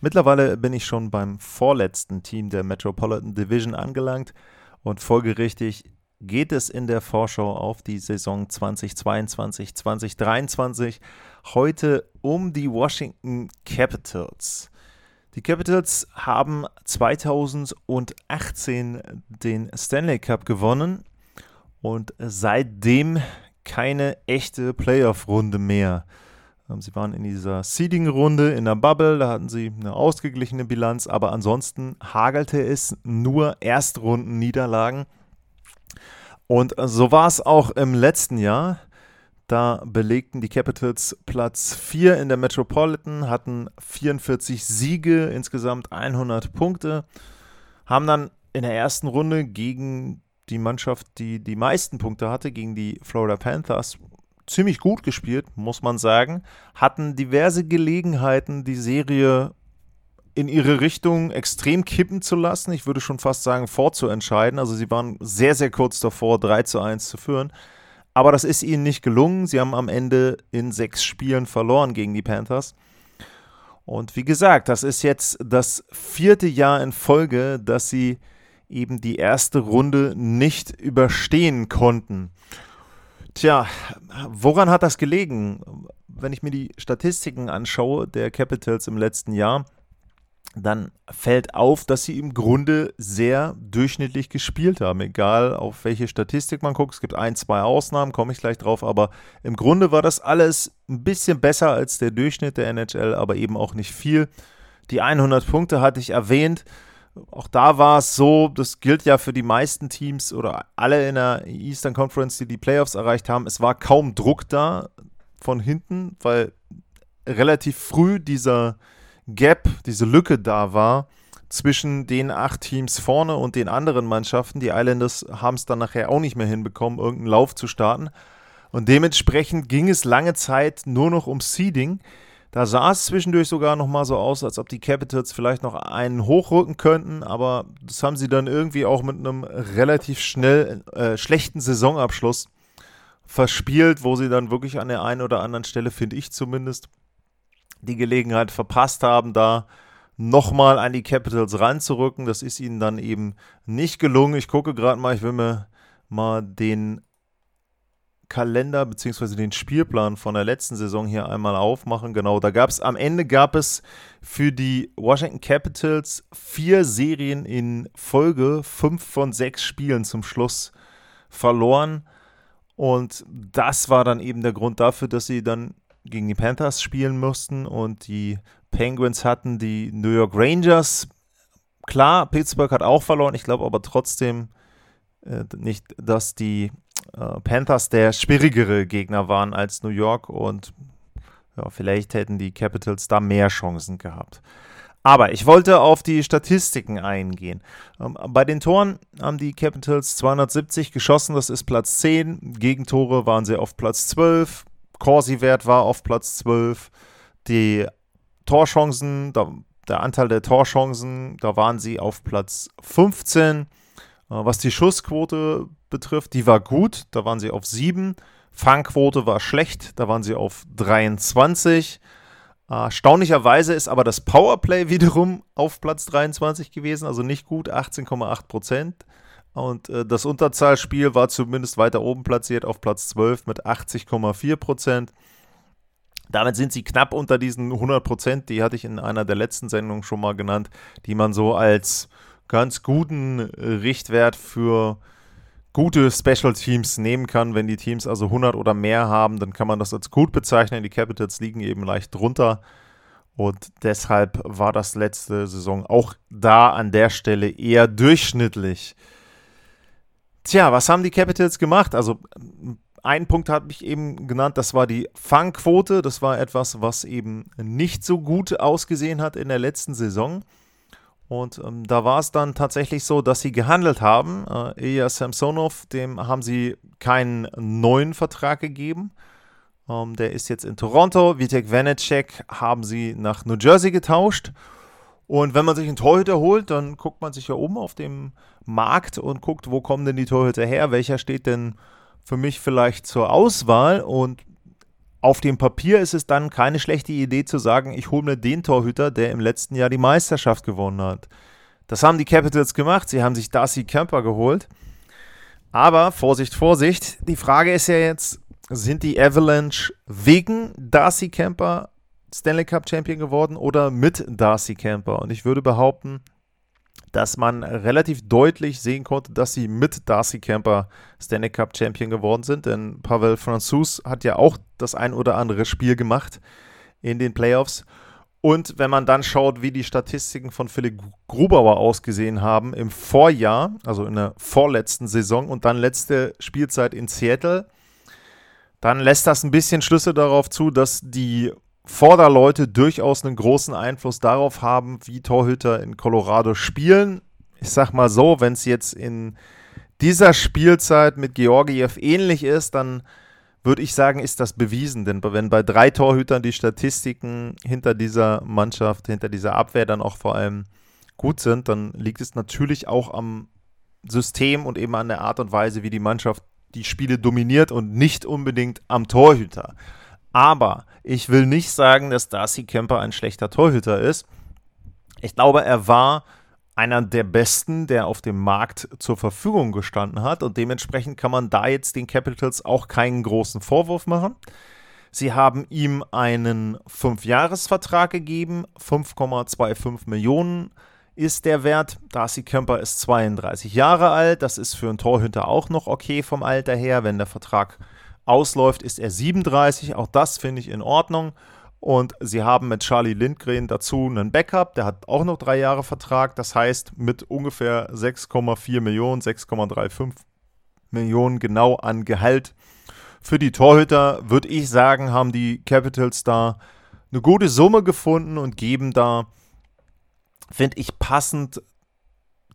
Mittlerweile bin ich schon beim vorletzten Team der Metropolitan Division angelangt und folgerichtig geht es in der Vorschau auf die Saison 2022-2023 heute um die Washington Capitals. Die Capitals haben 2018 den Stanley Cup gewonnen und seitdem keine echte Playoff-Runde mehr. Ähm, sie waren in dieser Seeding-Runde in der Bubble, da hatten sie eine ausgeglichene Bilanz, aber ansonsten hagelte es nur Erstrunden-Niederlagen. Und so war es auch im letzten Jahr. Da belegten die Capitals Platz 4 in der Metropolitan, hatten 44 Siege, insgesamt 100 Punkte, haben dann in der ersten Runde gegen die Mannschaft, die die meisten Punkte hatte, gegen die Florida Panthers, ziemlich gut gespielt, muss man sagen. Hatten diverse Gelegenheiten, die Serie in ihre Richtung extrem kippen zu lassen. Ich würde schon fast sagen, vorzuentscheiden. Also sie waren sehr, sehr kurz davor, 3 zu 1 zu führen. Aber das ist ihnen nicht gelungen. Sie haben am Ende in sechs Spielen verloren gegen die Panthers. Und wie gesagt, das ist jetzt das vierte Jahr in Folge, dass sie eben die erste Runde nicht überstehen konnten. Tja, woran hat das gelegen? Wenn ich mir die Statistiken anschaue der Capitals im letzten Jahr, dann fällt auf, dass sie im Grunde sehr durchschnittlich gespielt haben. Egal auf welche Statistik man guckt, es gibt ein, zwei Ausnahmen, komme ich gleich drauf, aber im Grunde war das alles ein bisschen besser als der Durchschnitt der NHL, aber eben auch nicht viel. Die 100 Punkte hatte ich erwähnt auch da war es so, das gilt ja für die meisten Teams oder alle in der Eastern Conference, die die Playoffs erreicht haben, es war kaum Druck da von hinten, weil relativ früh dieser Gap, diese Lücke da war zwischen den acht Teams vorne und den anderen Mannschaften. Die Islanders haben es dann nachher auch nicht mehr hinbekommen, irgendeinen Lauf zu starten. Und dementsprechend ging es lange Zeit nur noch um Seeding. Da sah es zwischendurch sogar noch mal so aus, als ob die Capitals vielleicht noch einen hochrücken könnten, aber das haben sie dann irgendwie auch mit einem relativ schnell äh, schlechten Saisonabschluss verspielt, wo sie dann wirklich an der einen oder anderen Stelle, finde ich zumindest, die Gelegenheit verpasst haben, da nochmal an die Capitals ranzurücken. Das ist ihnen dann eben nicht gelungen. Ich gucke gerade mal, ich will mir mal den Kalender bzw. den Spielplan von der letzten Saison hier einmal aufmachen. Genau, da gab es am Ende gab es für die Washington Capitals vier Serien in Folge, fünf von sechs Spielen zum Schluss verloren. Und das war dann eben der Grund dafür, dass sie dann gegen die Panthers spielen mussten und die Penguins hatten die New York Rangers. Klar, Pittsburgh hat auch verloren, ich glaube aber trotzdem äh, nicht, dass die äh, Panthers der schwierigere Gegner waren als New York und ja, vielleicht hätten die Capitals da mehr Chancen gehabt. Aber ich wollte auf die Statistiken eingehen. Ähm, bei den Toren haben die Capitals 270 geschossen, das ist Platz 10. Gegentore waren sie auf Platz 12. Corsi-Wert war auf Platz 12. Die Torchancen, der Anteil der Torchancen, da waren sie auf Platz 15. Äh, was die Schussquote betrifft, die war gut, da waren sie auf 7. Fangquote war schlecht, da waren sie auf 23. Erstaunlicherweise ist aber das Powerplay wiederum auf Platz 23 gewesen, also nicht gut, 18,8 Prozent. Und äh, das Unterzahlspiel war zumindest weiter oben platziert auf Platz 12 mit 80,4 Prozent. Damit sind sie knapp unter diesen 100 Prozent, die hatte ich in einer der letzten Sendungen schon mal genannt, die man so als ganz guten Richtwert für gute Special Teams nehmen kann. Wenn die Teams also 100 oder mehr haben, dann kann man das als gut bezeichnen. Die Capitals liegen eben leicht drunter. Und deshalb war das letzte Saison auch da an der Stelle eher durchschnittlich. Tja, was haben die Capitals gemacht? Also einen Punkt habe ich eben genannt, das war die Fangquote. Das war etwas, was eben nicht so gut ausgesehen hat in der letzten Saison. Und ähm, da war es dann tatsächlich so, dass sie gehandelt haben. Äh, Ilya Samsonov, dem haben sie keinen neuen Vertrag gegeben. Ähm, der ist jetzt in Toronto. Vitek Vanacek haben sie nach New Jersey getauscht. Und wenn man sich einen Torhüter holt, dann guckt man sich ja um auf dem Markt und guckt, wo kommen denn die Torhüter her? Welcher steht denn für mich vielleicht zur Auswahl? Und auf dem Papier ist es dann keine schlechte Idee zu sagen, ich hole mir den Torhüter, der im letzten Jahr die Meisterschaft gewonnen hat. Das haben die Capitals gemacht. Sie haben sich Darcy Kemper geholt. Aber Vorsicht, Vorsicht. Die Frage ist ja jetzt, sind die Avalanche wegen Darcy Kemper Stanley Cup Champion geworden oder mit Darcy Kemper? Und ich würde behaupten, dass man relativ deutlich sehen konnte, dass sie mit Darcy Camper Stanley Cup Champion geworden sind. Denn Pavel Franzus hat ja auch das ein oder andere Spiel gemacht in den Playoffs. Und wenn man dann schaut, wie die Statistiken von Philipp Grubauer ausgesehen haben im Vorjahr, also in der vorletzten Saison und dann letzte Spielzeit in Seattle, dann lässt das ein bisschen Schlüsse darauf zu, dass die Vorderleute durchaus einen großen Einfluss darauf haben, wie Torhüter in Colorado spielen. Ich sag mal so, wenn es jetzt in dieser Spielzeit mit Georgiev ähnlich ist, dann würde ich sagen, ist das bewiesen. Denn wenn bei drei Torhütern die Statistiken hinter dieser Mannschaft, hinter dieser Abwehr dann auch vor allem gut sind, dann liegt es natürlich auch am System und eben an der Art und Weise, wie die Mannschaft die Spiele dominiert und nicht unbedingt am Torhüter. Aber ich will nicht sagen, dass Darcy Kemper ein schlechter Torhüter ist. Ich glaube, er war einer der besten, der auf dem Markt zur Verfügung gestanden hat. Und dementsprechend kann man da jetzt den Capitals auch keinen großen Vorwurf machen. Sie haben ihm einen Fünfjahresvertrag gegeben. 5,25 Millionen ist der Wert. Darcy Kemper ist 32 Jahre alt. Das ist für einen Torhüter auch noch okay vom Alter her, wenn der Vertrag ausläuft, ist er 37. Auch das finde ich in Ordnung. Und sie haben mit Charlie Lindgren dazu einen Backup, der hat auch noch drei Jahre Vertrag. Das heißt, mit ungefähr 6,4 Millionen, 6,35 Millionen genau an Gehalt für die Torhüter, würde ich sagen, haben die Capitals da eine gute Summe gefunden und geben da, finde ich, passend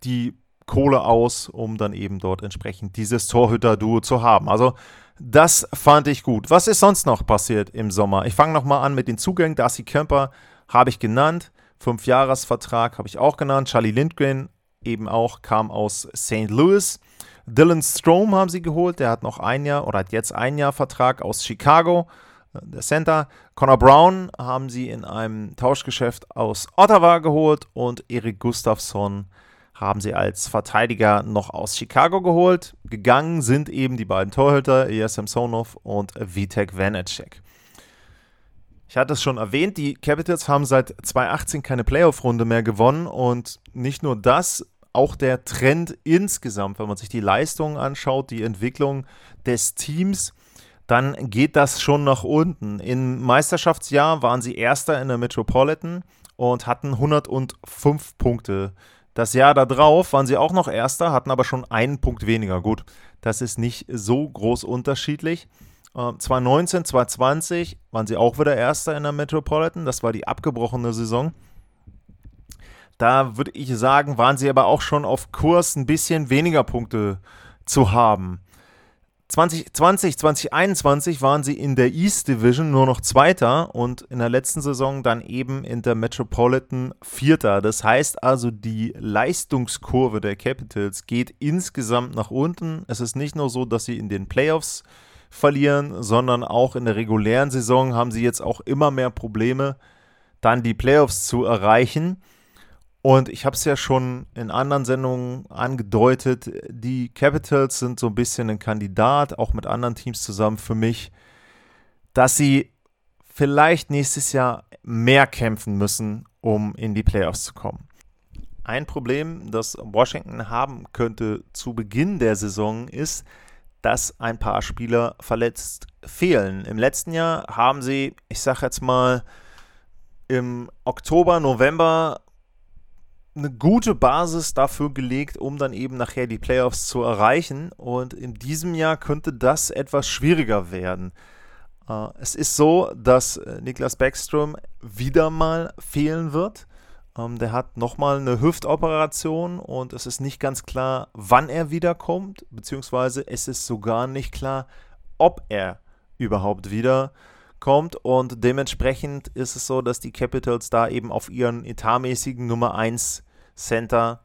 die Kohle aus, um dann eben dort entsprechend dieses Torhüter-Duo zu haben. Also das fand ich gut. Was ist sonst noch passiert im Sommer? Ich fange nochmal an mit den Zugängen. Darcy Kemper habe ich genannt. Fünfjahresvertrag habe ich auch genannt. Charlie Lindgren eben auch kam aus St. Louis. Dylan Strom haben sie geholt. Der hat noch ein Jahr oder hat jetzt ein Jahr Vertrag aus Chicago. Der Center. Connor Brown haben sie in einem Tauschgeschäft aus Ottawa geholt und Erik Gustafsson haben sie als Verteidiger noch aus Chicago geholt. Gegangen sind eben die beiden Torhüter, Ilya Samsonov und Vitek Vanacek. Ich hatte es schon erwähnt, die Capitals haben seit 2018 keine Playoff-Runde mehr gewonnen und nicht nur das, auch der Trend insgesamt, wenn man sich die Leistungen anschaut, die Entwicklung des Teams, dann geht das schon nach unten. Im Meisterschaftsjahr waren sie Erster in der Metropolitan und hatten 105 Punkte das Jahr darauf waren sie auch noch Erster, hatten aber schon einen Punkt weniger. Gut, das ist nicht so groß unterschiedlich. Äh, 2019, 2020 waren sie auch wieder Erster in der Metropolitan. Das war die abgebrochene Saison. Da würde ich sagen, waren sie aber auch schon auf Kurs, ein bisschen weniger Punkte zu haben. 2020, 2021 waren sie in der East Division nur noch Zweiter und in der letzten Saison dann eben in der Metropolitan Vierter. Das heißt also, die Leistungskurve der Capitals geht insgesamt nach unten. Es ist nicht nur so, dass sie in den Playoffs verlieren, sondern auch in der regulären Saison haben sie jetzt auch immer mehr Probleme, dann die Playoffs zu erreichen. Und ich habe es ja schon in anderen Sendungen angedeutet, die Capitals sind so ein bisschen ein Kandidat, auch mit anderen Teams zusammen für mich, dass sie vielleicht nächstes Jahr mehr kämpfen müssen, um in die Playoffs zu kommen. Ein Problem, das Washington haben könnte zu Beginn der Saison, ist, dass ein paar Spieler verletzt fehlen. Im letzten Jahr haben sie, ich sage jetzt mal, im Oktober, November eine gute Basis dafür gelegt, um dann eben nachher die Playoffs zu erreichen. Und in diesem Jahr könnte das etwas schwieriger werden. Äh, es ist so, dass äh, Niklas Backstrom wieder mal fehlen wird. Ähm, der hat nochmal eine Hüftoperation und es ist nicht ganz klar, wann er wiederkommt, beziehungsweise es ist sogar nicht klar, ob er überhaupt wiederkommt. Und dementsprechend ist es so, dass die Capitals da eben auf ihren etatmäßigen Nummer 1 Center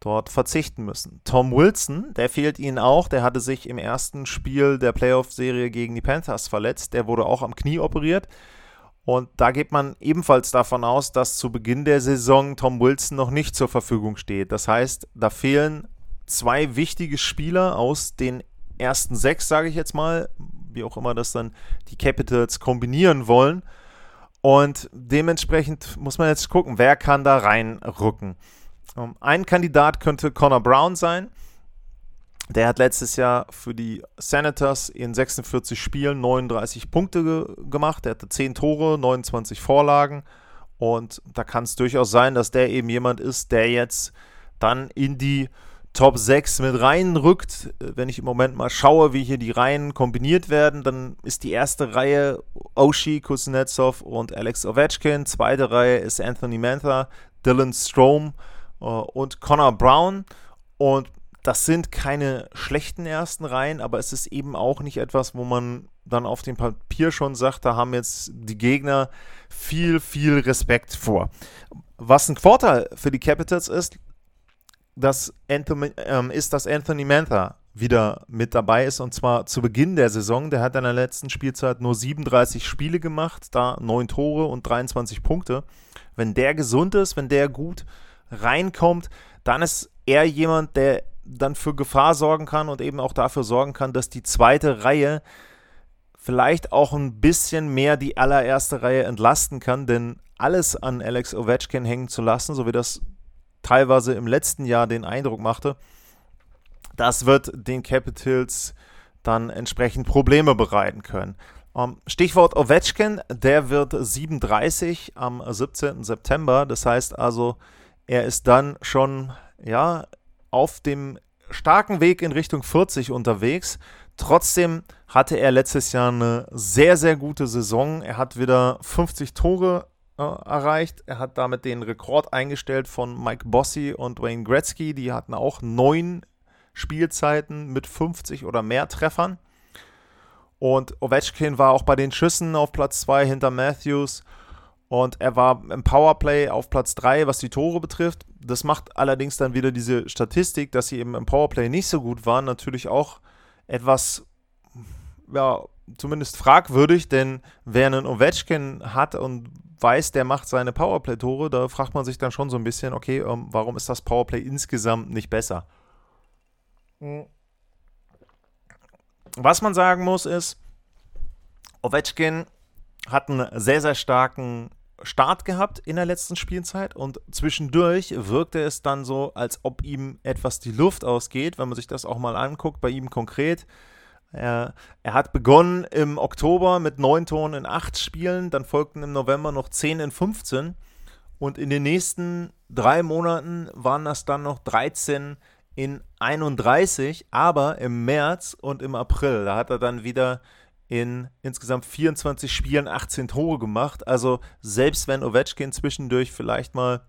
dort verzichten müssen. Tom Wilson, der fehlt ihnen auch, der hatte sich im ersten Spiel der Playoff-Serie gegen die Panthers verletzt, der wurde auch am Knie operiert. Und da geht man ebenfalls davon aus, dass zu Beginn der Saison Tom Wilson noch nicht zur Verfügung steht. Das heißt, da fehlen zwei wichtige Spieler aus den ersten sechs, sage ich jetzt mal, wie auch immer das dann die Capitals kombinieren wollen. Und dementsprechend muss man jetzt gucken, wer kann da reinrücken. Ähm, ein Kandidat könnte Connor Brown sein. Der hat letztes Jahr für die Senators in 46 Spielen 39 Punkte ge gemacht. Der hatte 10 Tore, 29 Vorlagen. Und da kann es durchaus sein, dass der eben jemand ist, der jetzt dann in die Top 6 mit reinrückt. Wenn ich im Moment mal schaue, wie hier die Reihen kombiniert werden, dann ist die erste Reihe Oshie, Kuznetsov und Alex Ovechkin. Zweite Reihe ist Anthony Mantha, Dylan Strome und Connor Brown. Und das sind keine schlechten ersten Reihen, aber es ist eben auch nicht etwas, wo man dann auf dem Papier schon sagt, da haben jetzt die Gegner viel, viel Respekt vor. Was ein Vorteil für die Capitals ist, dass Anthony, ähm, ist, dass Anthony Mantha wieder mit dabei ist und zwar zu Beginn der Saison. Der hat in der letzten Spielzeit nur 37 Spiele gemacht, da 9 Tore und 23 Punkte. Wenn der gesund ist, wenn der gut reinkommt, dann ist er jemand, der dann für Gefahr sorgen kann und eben auch dafür sorgen kann, dass die zweite Reihe vielleicht auch ein bisschen mehr die allererste Reihe entlasten kann, denn alles an Alex Ovechkin hängen zu lassen, so wie das teilweise im letzten Jahr den Eindruck machte, das wird den Capitals dann entsprechend Probleme bereiten können. Ähm, Stichwort Ovechkin, der wird 37 am 17. September. Das heißt also, er ist dann schon ja auf dem starken Weg in Richtung 40 unterwegs. Trotzdem hatte er letztes Jahr eine sehr, sehr gute Saison. Er hat wieder 50 Tore äh, erreicht. Er hat damit den Rekord eingestellt von Mike Bossy und Wayne Gretzky. Die hatten auch neun Spielzeiten mit 50 oder mehr Treffern. Und Ovechkin war auch bei den Schüssen auf Platz 2 hinter Matthews. Und er war im Powerplay auf Platz 3, was die Tore betrifft. Das macht allerdings dann wieder diese Statistik, dass sie eben im Powerplay nicht so gut waren, natürlich auch etwas, ja, zumindest fragwürdig, denn wer einen Ovechkin hat und weiß, der macht seine Powerplay-Tore, da fragt man sich dann schon so ein bisschen, okay, ähm, warum ist das Powerplay insgesamt nicht besser? Was man sagen muss ist, Ovechkin hat einen sehr, sehr starken Start gehabt in der letzten Spielzeit und zwischendurch wirkte es dann so, als ob ihm etwas die Luft ausgeht, wenn man sich das auch mal anguckt, bei ihm konkret. Er, er hat begonnen im Oktober mit neun Toren in acht Spielen, dann folgten im November noch zehn in 15 und in den nächsten drei Monaten waren das dann noch 13 in 31, aber im März und im April, da hat er dann wieder in insgesamt 24 Spielen 18 Tore gemacht. Also selbst wenn Ovechkin zwischendurch vielleicht mal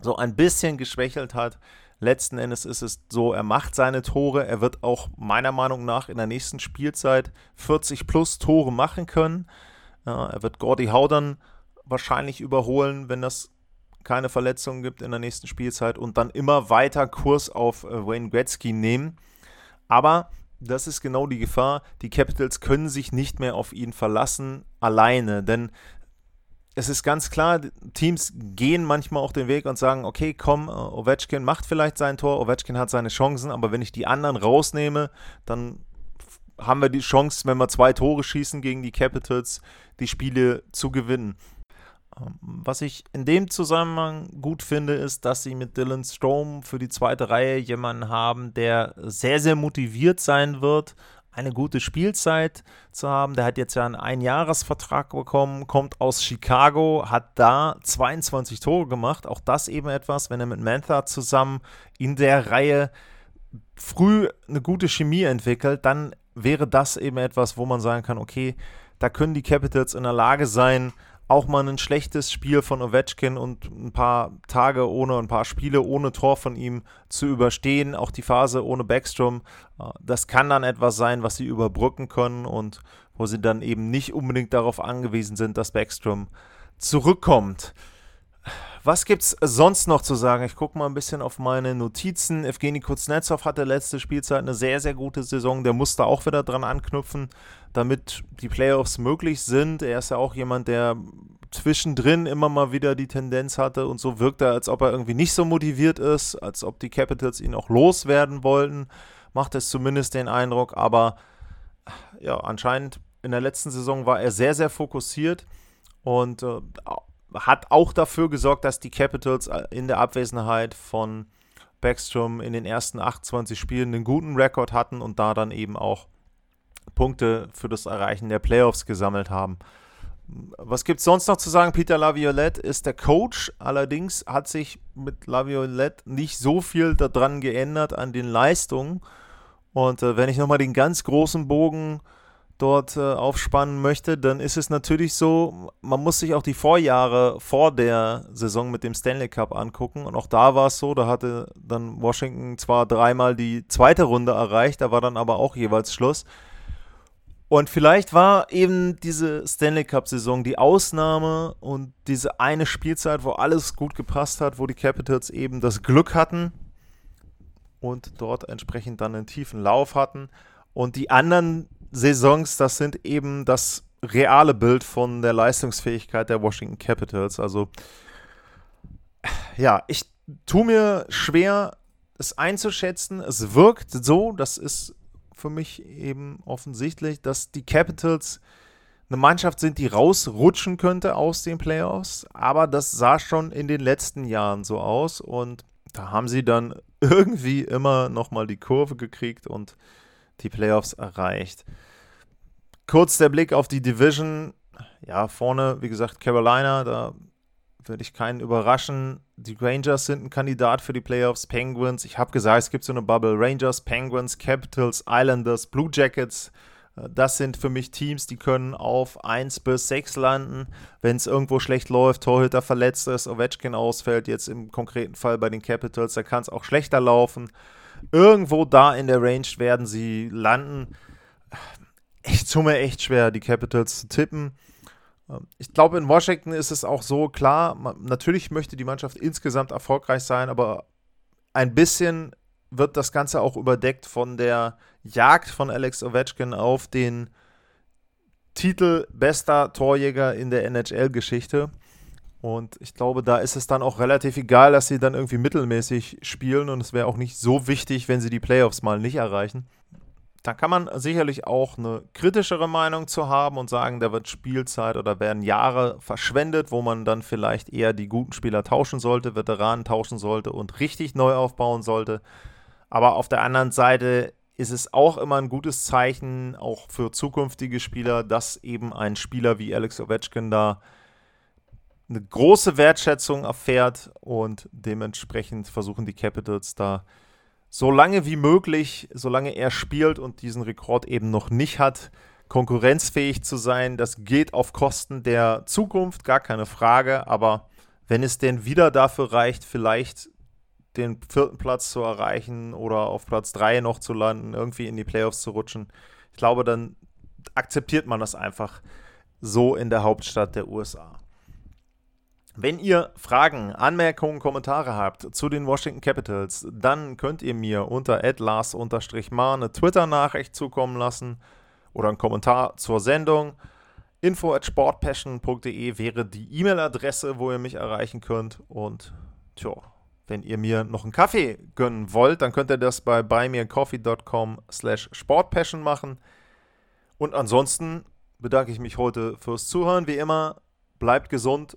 so ein bisschen geschwächelt hat, letzten Endes ist es so, er macht seine Tore. Er wird auch meiner Meinung nach in der nächsten Spielzeit 40 plus Tore machen können. Er wird Gordy Haudern wahrscheinlich überholen, wenn das keine Verletzungen gibt in der nächsten Spielzeit und dann immer weiter Kurs auf äh, Wayne Gretzky nehmen. Aber das ist genau die Gefahr. Die Capitals können sich nicht mehr auf ihn verlassen, alleine. Denn es ist ganz klar, Teams gehen manchmal auch den Weg und sagen, okay, komm, äh, Ovechkin macht vielleicht sein Tor, Ovechkin hat seine Chancen, aber wenn ich die anderen rausnehme, dann haben wir die Chance, wenn wir zwei Tore schießen gegen die Capitals, die Spiele zu gewinnen. Ähm, was ich in dem Zusammenhang gut finde, ist, dass sie mit Dylan Strom für die zweite Reihe jemanden haben, der sehr, sehr motiviert sein wird, eine gute Spielzeit zu haben. Der hat jetzt ja einen Einjahresvertrag bekommen, kommt aus Chicago, hat da 22 Tore gemacht. Auch das eben etwas, wenn er mit Mantha zusammen in der Reihe früh eine gute Chemie entwickelt, dann wäre das eben etwas, wo man sagen kann, okay, da können die Capitals in der Lage sein, auch mal ein schlechtes Spiel von Ovechkin und ein paar Tage ohne, ein paar Spiele ohne Tor von ihm zu überstehen. Auch die Phase ohne Backstrom, äh, das kann dann etwas sein, was sie überbrücken können und wo sie dann eben nicht unbedingt darauf angewiesen sind, dass Backstrom zurückkommt. Was gibt's sonst noch zu sagen? Ich gucke mal ein bisschen auf meine Notizen. Evgeny Kuznetsov hatte letzte Spielzeit eine sehr, sehr gute Saison. Der musste auch wieder dran anknüpfen, damit die Playoffs möglich sind. Er ist ja auch jemand, der zwischendrin immer mal wieder die Tendenz hatte und so wirkt er, als ob er irgendwie nicht so motiviert ist, als ob die Capitals ihn auch loswerden wollten. Macht es zumindest den Eindruck, aber ja, anscheinend in der letzten Saison war er sehr, sehr fokussiert und äh, hat auch dafür gesorgt, dass die Capitals äh, in der Abwesenheit von Backstrom in den ersten 28 Spielen einen guten Rekord hatten und da dann eben auch Punkte für das Erreichen der Playoffs gesammelt haben. Was gibt es sonst noch zu sagen? Peter Laviolette ist der Coach, allerdings hat sich mit Laviolette nicht so viel daran geändert an den Leistungen. Und äh, wenn ich nochmal den ganz großen Bogen äh, dort äh, aufspannen möchte, dann ist es natürlich so, man muss sich auch die Vorjahre vor der Saison mit dem Stanley Cup angucken. Und auch da war es so, da hatte dann Washington zwar dreimal die zweite Runde erreicht, da war dann aber auch jeweils Schluss. Und vielleicht war eben diese Stanley Cup-Saison die Ausnahme und diese eine Spielzeit, wo alles gut gepasst hat, wo die Capitals eben das Glück hatten und dort entsprechend dann einen tiefen Lauf hatten. Und die anderen Saisons, das sind eben das reale Bild von der Leistungsfähigkeit der Washington Capitals. Also, ja, ich tue mir schwer, es einzuschätzen. Es wirkt so, das ist für mich eben offensichtlich, dass die Capitals eine Mannschaft sind, die rausrutschen könnte aus den Playoffs. Aber das sah schon in den letzten Jahren so aus und da haben sie dann irgendwie immer nochmal die Kurve gekriegt und die Playoffs erreicht. Kurz der Blick auf die Division. Ja, vorne, wie gesagt, Carolina, da würde ich keinen überraschen. Die Rangers sind ein Kandidat für die Playoffs. Penguins, ich habe gesagt, es gibt so eine Bubble. Rangers, Penguins, Capitals, Islanders, Blue Jackets. Äh, das sind für mich Teams, die können auf 1 bis 6 landen. Wenn es irgendwo schlecht läuft, Torhüter verletzt ist, Ovechkin ausfällt, jetzt im konkreten Fall bei den Capitals, da kann es auch schlechter laufen. Irgendwo da in der Range werden sie landen. Ich mir echt schwer, die Capitals zu tippen. Ähm, ich glaube, in Washington ist es auch so klar, natürlich möchte die Mannschaft insgesamt erfolgreich sein, aber ein bisschen wird das Ganze auch überdeckt von der Jagd von Alex Ovechkin auf den Titel bester Torjäger in der NHL-Geschichte. Und ich glaube, da ist es dann auch relativ egal, dass sie dann irgendwie mittelmäßig spielen und es wäre auch nicht so wichtig, wenn sie die Playoffs mal nicht erreichen. Da kann man sicherlich auch eine kritischere Meinung zu haben und sagen, da wird Spielzeit oder werden Jahre verschwendet, wo man dann vielleicht eher die guten Spieler tauschen sollte, Veteranen tauschen sollte und richtig neu aufbauen sollte. Aber auf der anderen Seite ist es auch immer ein gutes Zeichen, auch für zukünftige Spieler, dass eben ein Spieler wie Alex Ovechkin da eine große Wertschätzung erfährt und dementsprechend versuchen die Capitals da so lange wie möglich, solange er spielt und diesen Rekord eben noch nicht hat, konkurrenzfähig zu sein. Das geht auf Kosten der Zukunft, gar keine Frage, aber wenn es denn wieder dafür reicht, vielleicht den vierten Platz zu erreichen oder auf Platz drei noch zu landen, irgendwie in die Playoffs zu rutschen, ich glaube, dann akzeptiert man das einfach so in der Hauptstadt der USA. Wenn ihr Fragen, Anmerkungen, Kommentare habt zu den Washington Capitals, dann könnt ihr mir unter lars-mar eine Twitter-Nachricht zukommen lassen oder einen Kommentar zur Sendung. Info at sportpassion.de wäre die E-Mail-Adresse, wo ihr mich erreichen könnt. Und tja, wenn ihr mir noch einen Kaffee gönnen wollt, dann könnt ihr das bei buymeacoffee.com slash sportpassion machen. Und ansonsten bedanke ich mich heute fürs Zuhören. Wie immer, bleibt gesund